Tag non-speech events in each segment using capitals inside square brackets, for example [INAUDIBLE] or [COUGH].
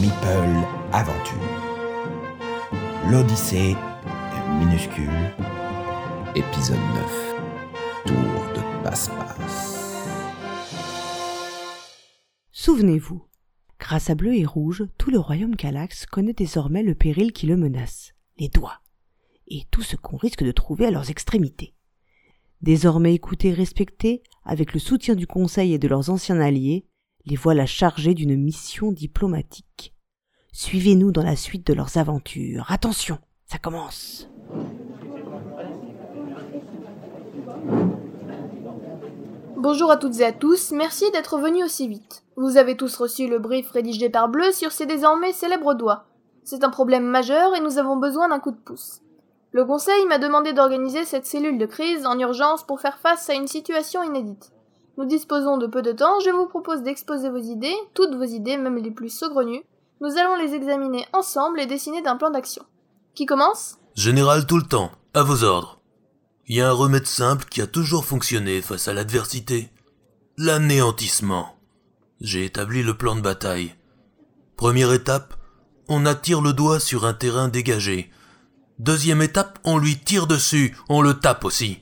Meeple Aventure. L'Odyssée minuscule. Épisode 9. Tour de passe-passe. Souvenez-vous, grâce à Bleu et Rouge, tout le royaume Calax connaît désormais le péril qui le menace, les doigts, et tout ce qu'on risque de trouver à leurs extrémités. Désormais écoutés et respectés, avec le soutien du Conseil et de leurs anciens alliés, les voilà chargés d'une mission diplomatique. Suivez-nous dans la suite de leurs aventures. Attention, ça commence. Bonjour à toutes et à tous, merci d'être venus aussi vite. Vous avez tous reçu le brief rédigé par Bleu sur ses désormais célèbres doigts. C'est un problème majeur et nous avons besoin d'un coup de pouce. Le Conseil m'a demandé d'organiser cette cellule de crise en urgence pour faire face à une situation inédite. Nous disposons de peu de temps, je vous propose d'exposer vos idées, toutes vos idées, même les plus saugrenues. Nous allons les examiner ensemble et dessiner d'un plan d'action. Qui commence? Général tout le temps, à vos ordres. Il y a un remède simple qui a toujours fonctionné face à l'adversité. L'anéantissement. J'ai établi le plan de bataille. Première étape, on attire le doigt sur un terrain dégagé. Deuxième étape, on lui tire dessus, on le tape aussi.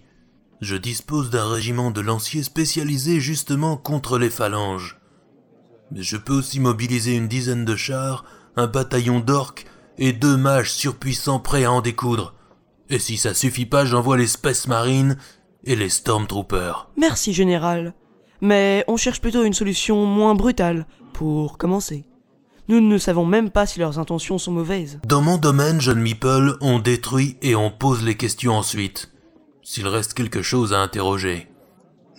Je dispose d'un régiment de lanciers spécialisé justement contre les phalanges. Mais je peux aussi mobiliser une dizaine de chars, un bataillon d'orques et deux mages surpuissants prêts à en découdre. Et si ça suffit pas, j'envoie les Space Marines et les Stormtroopers. Merci, général. Mais on cherche plutôt une solution moins brutale, pour commencer. Nous ne savons même pas si leurs intentions sont mauvaises. Dans mon domaine, jeune Meeple, on détruit et on pose les questions ensuite. S'il reste quelque chose à interroger.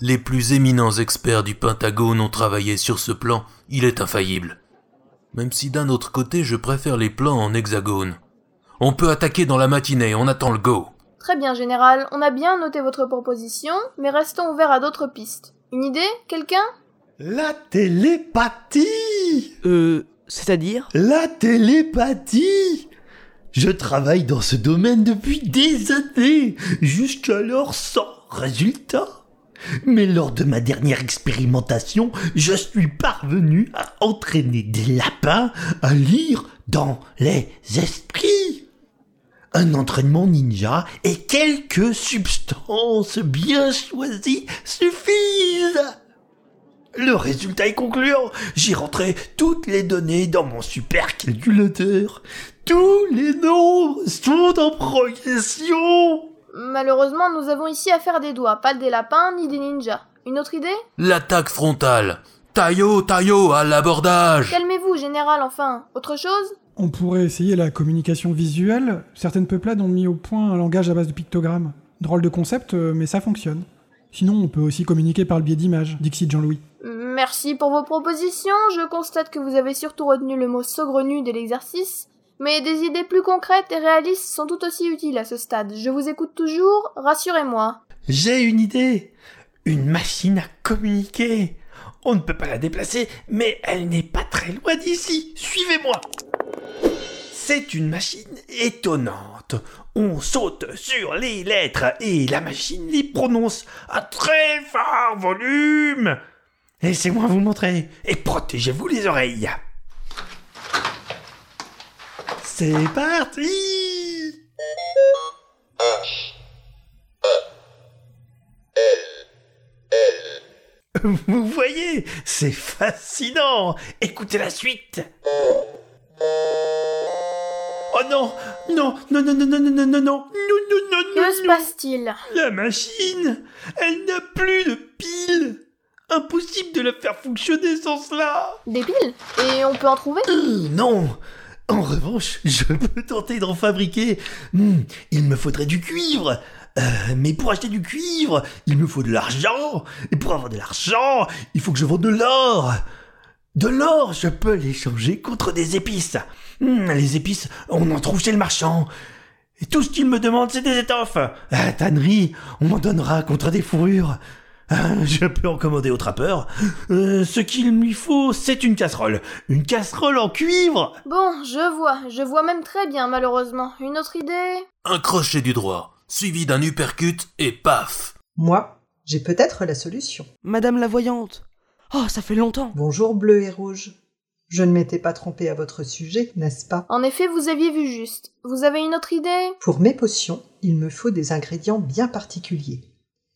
Les plus éminents experts du Pentagone ont travaillé sur ce plan, il est infaillible. Même si d'un autre côté je préfère les plans en hexagone. On peut attaquer dans la matinée, on attend le go. Très bien, général, on a bien noté votre proposition, mais restons ouverts à d'autres pistes. Une idée Quelqu'un? La télépathie Euh, c'est-à-dire? La télépathie Je travaille dans ce domaine depuis des années, jusqu'alors sans résultat. Mais lors de ma dernière expérimentation, je suis parvenu à entraîner des lapins à lire dans les esprits. Un entraînement ninja et quelques substances bien choisies suffisent. Le résultat est concluant. J'ai rentré toutes les données dans mon supercalculateur. Tous les nombres sont en progression. Malheureusement, nous avons ici affaire des doigts, pas des lapins ni des ninjas. Une autre idée? L'attaque frontale. Taillot, taillot, à l'abordage. Calmez-vous, général, enfin. Autre chose? On pourrait essayer la communication visuelle. Certaines peuplades ont mis au point un langage à base de pictogrammes. Drôle de concept, euh, mais ça fonctionne. Sinon, on peut aussi communiquer par le biais d'images, Dixit Jean-Louis. Merci pour vos propositions. Je constate que vous avez surtout retenu le mot saugrenu de l'exercice. Mais des idées plus concrètes et réalistes sont tout aussi utiles à ce stade. Je vous écoute toujours, rassurez-moi. J'ai une idée. Une machine à communiquer. On ne peut pas la déplacer, mais elle n'est pas très loin d'ici. Suivez-moi. C'est une machine étonnante. On saute sur les lettres et la machine les prononce à très fort volume. Laissez-moi vous montrer et protégez-vous les oreilles. C'est parti [LAUGHS] Vous voyez, c'est fascinant. Écoutez la suite. Oh non, non, non, non, non, non, non, non, non, non, non, non, non, Que non, se non. passe-t-il La machine, elle n'a plus de pile. Impossible de la faire fonctionner sans cela. Des piles Et on peut en trouver Euh, non. En revanche, je peux tenter d'en fabriquer. Hmm, il me faudrait du cuivre. Euh, mais pour acheter du cuivre, il me faut de l'argent. Et pour avoir de l'argent, il faut que je vende de l'or. De l'or, je peux l'échanger contre des épices. Hmm, les épices, on en trouve chez le marchand. Et tout ce qu'il me demande, c'est des étoffes. À tannerie, on m'en donnera contre des fourrures. Euh, Je peux en commander au trappeur. Euh, ce qu'il lui faut, c'est une casserole. Une casserole en cuivre Bon, je vois, je vois même très bien, malheureusement. Une autre idée? Un crochet du droit, suivi d'un uppercut et paf. Moi, j'ai peut-être la solution. Madame la voyante. Oh, ça fait longtemps. Bonjour bleu et rouge. Je ne m'étais pas trompé à votre sujet, n'est-ce pas? En effet, vous aviez vu juste. Vous avez une autre idée? Pour mes potions, il me faut des ingrédients bien particuliers.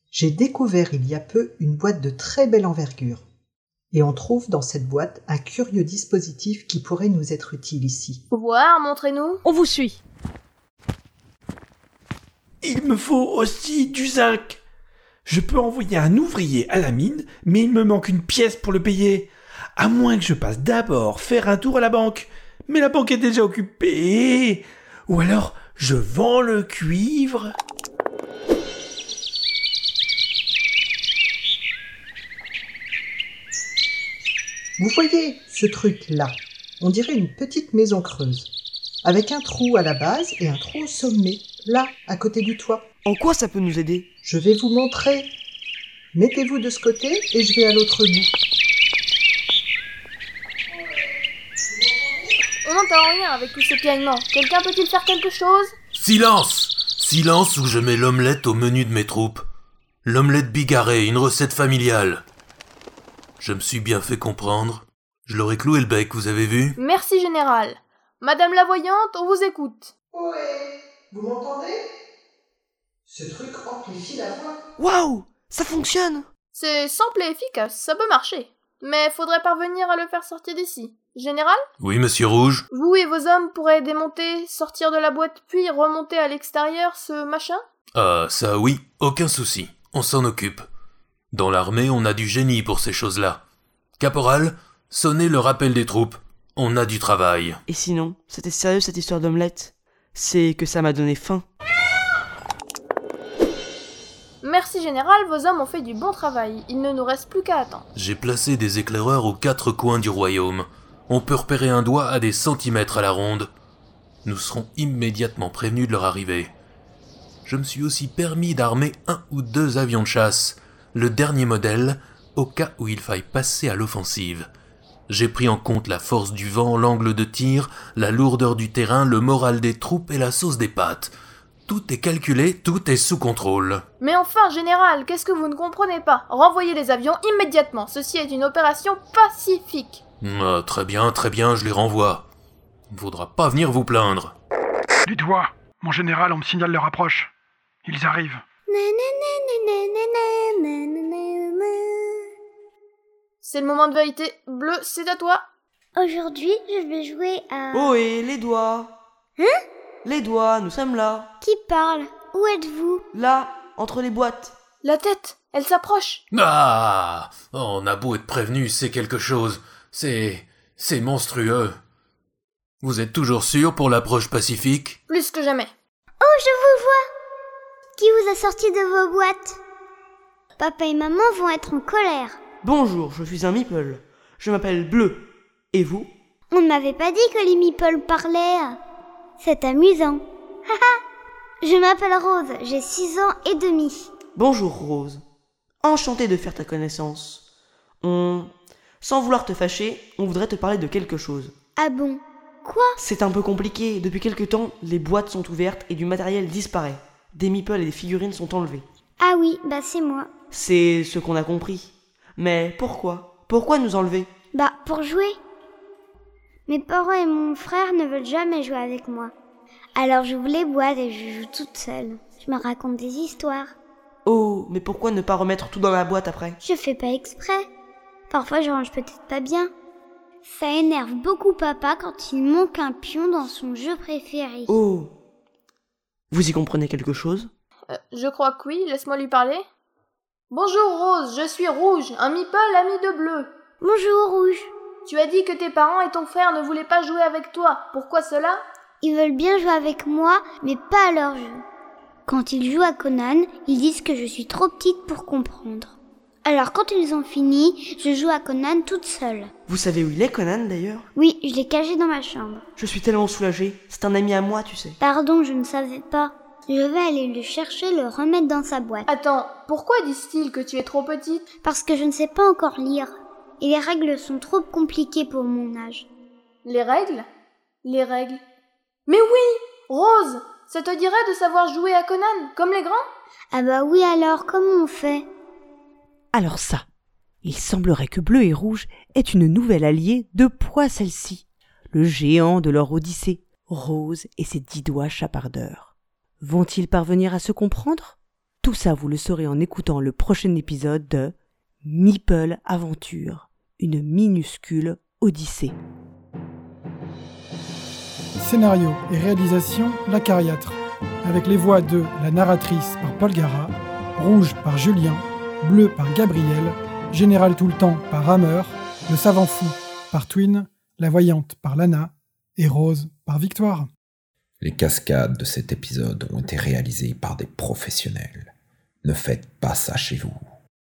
J'ai découvert il y a peu une boîte de très belle envergure. Et on trouve dans cette boîte un curieux dispositif qui pourrait nous être utile ici. Voir, montrez-nous. On vous suit. Il me faut aussi du zinc. Je peux envoyer un ouvrier à la mine, mais il me manque une pièce pour le payer. À moins que je passe d'abord faire un tour à la banque. Mais la banque est déjà occupée. Ou alors, je vends le cuivre. Vous voyez ce truc-là? On dirait une petite maison creuse, avec un trou à la base et un trou au sommet, là, à côté du toit. En quoi ça peut nous aider? Je vais vous montrer. Mettez-vous de ce côté et je vais à l'autre bout. On n'entend rien avec tous ces piaillements. Quelqu'un peut-il faire quelque chose? Silence Silence ou je mets l'omelette au menu de mes troupes. L'omelette bigarrée, une recette familiale. Je me suis bien fait comprendre. Je leur ai cloué le bec, vous avez vu? Merci, général. Madame la voyante, on vous écoute. Ouais, vous m'entendez? Ce truc amplifie la voix. Waouh Ça fonctionne C'est simple et efficace, ça peut marcher. Mais faudrait parvenir à le faire sortir d'ici. Général Oui, monsieur Rouge Vous et vos hommes pourraient démonter, sortir de la boîte, puis remonter à l'extérieur ce machin? Ah, ça oui, aucun souci. On s'en occupe. Dans l'armée, on a du génie pour ces choses-là. Caporal, sonnez le rappel des troupes. On a du travail. Et sinon, c'était sérieux cette histoire d'omelette? C'est que ça m'a donné faim. Merci, général, vos hommes ont fait du bon travail. Il ne nous reste plus qu'à attendre. J'ai placé des éclaireurs aux quatre coins du royaume. On peut repérer un doigt à des centimètres à la ronde. Nous serons immédiatement prévenus de leur arrivée. Je me suis aussi permis d'armer un ou deux avions de chasse, le dernier modèle, au cas où il faille passer à l'offensive. J'ai pris en compte la force du vent, l'angle de tir, la lourdeur du terrain, le moral des troupes et la sauce des pâtes. Tout est calculé, tout est sous contrôle. Mais enfin, général, qu'est-ce que vous ne comprenez pas? Renvoyez les avions immédiatement. Ceci est une opération pacifique. Ah, très bien, très bien, je les renvoie. Il ne faudra pas venir vous plaindre. Les doigts Mon général, on me signale leur approche. Ils arrivent. C'est le moment de vérité. Bleu, c'est à toi. Aujourd'hui, je vais jouer à... Oh et les doigts Hein? Les doigts, nous sommes là. Qui parle? Où êtes-vous? Là, entre les boîtes. La tête, elle s'approche. Ah On a beau être prévenu, c'est quelque chose. C'est. c'est monstrueux. Vous êtes toujours sûr pour l'approche pacifique? Plus que jamais. Oh, je vous vois Qui vous a sorti de vos boîtes? Papa et maman vont être en colère. Bonjour, je suis un meeple. Je m'appelle Bleu. Et vous? On ne m'avait pas dit que les meeples parlaient. C'est amusant. Haha Je m'appelle Rose, j'ai 6 ans et demi. Bonjour Rose. Enchanté de faire ta connaissance. On... Sans vouloir te fâcher, on voudrait te parler de quelque chose. Ah bon? Quoi? C'est un peu compliqué. Depuis quelque temps, les boîtes sont ouvertes et du matériel disparaît. Des meeples et des figurines sont enlevés. Ah oui, bah c'est moi. C'est ce qu'on a compris. Mais pourquoi? Pourquoi nous enlever? Bah pour jouer. Mes parents et mon frère ne veulent jamais jouer avec moi. Alors j'ouvre les boîtes et je joue toute seule. Je me raconte des histoires. Oh, mais pourquoi ne pas remettre tout dans la boîte après? Je fais pas exprès. Parfois je range peut-être pas bien. Ça énerve beaucoup papa quand il manque un pion dans son jeu préféré. Oh Vous y comprenez quelque chose? Euh, je crois que oui, laisse-moi lui parler. Bonjour Rose, je suis Rouge, un meeple ami de Bleu. Bonjour Rouge. Tu as dit que tes parents et ton frère ne voulaient pas jouer avec toi. Pourquoi cela? Ils veulent bien jouer avec moi, mais pas à leur jeu. Quand ils jouent à Conan, ils disent que je suis trop petite pour comprendre. Alors quand ils ont fini, je joue à Conan toute seule. Vous savez où il est Conan d'ailleurs? Oui, je l'ai caché dans ma chambre. Je suis tellement soulagé. C'est un ami à moi, tu sais. Pardon, je ne savais pas. Je vais aller le chercher, le remettre dans sa boîte. Attends, pourquoi disent-ils que tu es trop petite? Parce que je ne sais pas encore lire. Et les règles sont trop compliquées pour mon âge. Les règles? Les règles. Mais oui Rose Ça te dirait de savoir jouer à Conan, comme les grands? Ah bah oui alors, comment on fait? Alors ça, Il semblerait que Bleu et Rouge aient une nouvelle alliée de poids celle-ci, le géant de leur Odyssée, Rose et ses dix doigts chapardeurs. Vont-ils parvenir à se comprendre? Tout ça vous le saurez en écoutant le prochain épisode de Meeple Aventure, une minuscule Odyssée. Scénario et réalisation La Cariatre, avec les voix de la narratrice par Paul Gara, Rouge par Julien, Bleu par Gabriel, Général tout le temps par Hammer, Le savant fou par Twin, La voyante par Lana et Rose par Victoire. Les cascades de cet épisode ont été réalisées par des professionnels. Ne faites pas ça chez vous.